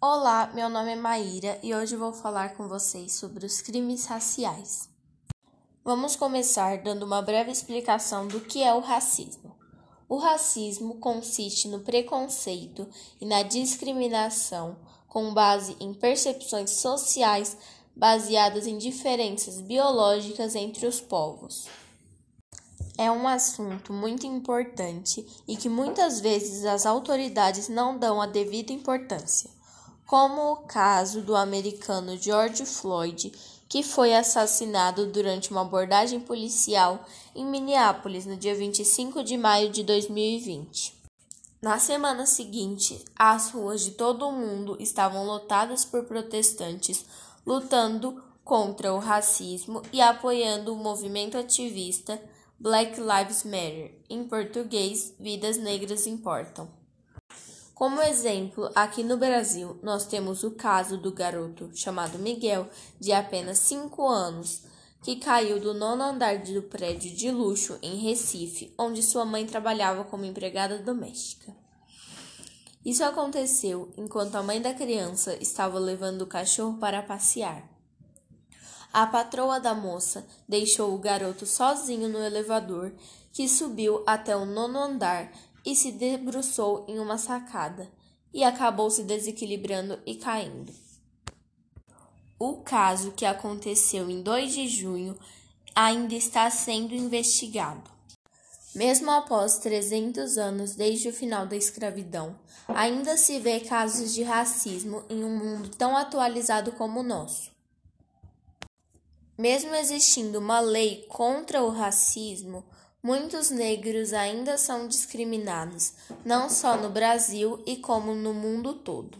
Olá, meu nome é Maíra e hoje vou falar com vocês sobre os crimes raciais. Vamos começar dando uma breve explicação do que é o racismo. O racismo consiste no preconceito e na discriminação com base em percepções sociais baseadas em diferenças biológicas entre os povos. É um assunto muito importante e que muitas vezes as autoridades não dão a devida importância, como o caso do americano George Floyd, que foi assassinado durante uma abordagem policial em Minneapolis no dia 25 de maio de 2020. Na semana seguinte, as ruas de todo o mundo estavam lotadas por protestantes lutando contra o racismo e apoiando o movimento ativista Black Lives Matter, em português, Vidas Negras Importam. Como exemplo, aqui no Brasil, nós temos o caso do garoto chamado Miguel, de apenas 5 anos, que caiu do nono andar do prédio de luxo em Recife, onde sua mãe trabalhava como empregada doméstica. Isso aconteceu enquanto a mãe da criança estava levando o cachorro para passear. A patroa da moça deixou o garoto sozinho no elevador, que subiu até o nono andar e se debruçou em uma sacada e acabou se desequilibrando e caindo. O caso, que aconteceu em 2 de junho, ainda está sendo investigado. Mesmo após 300 anos desde o final da escravidão, ainda se vê casos de racismo em um mundo tão atualizado como o nosso. Mesmo existindo uma lei contra o racismo, Muitos negros ainda são discriminados, não só no Brasil e como no mundo todo.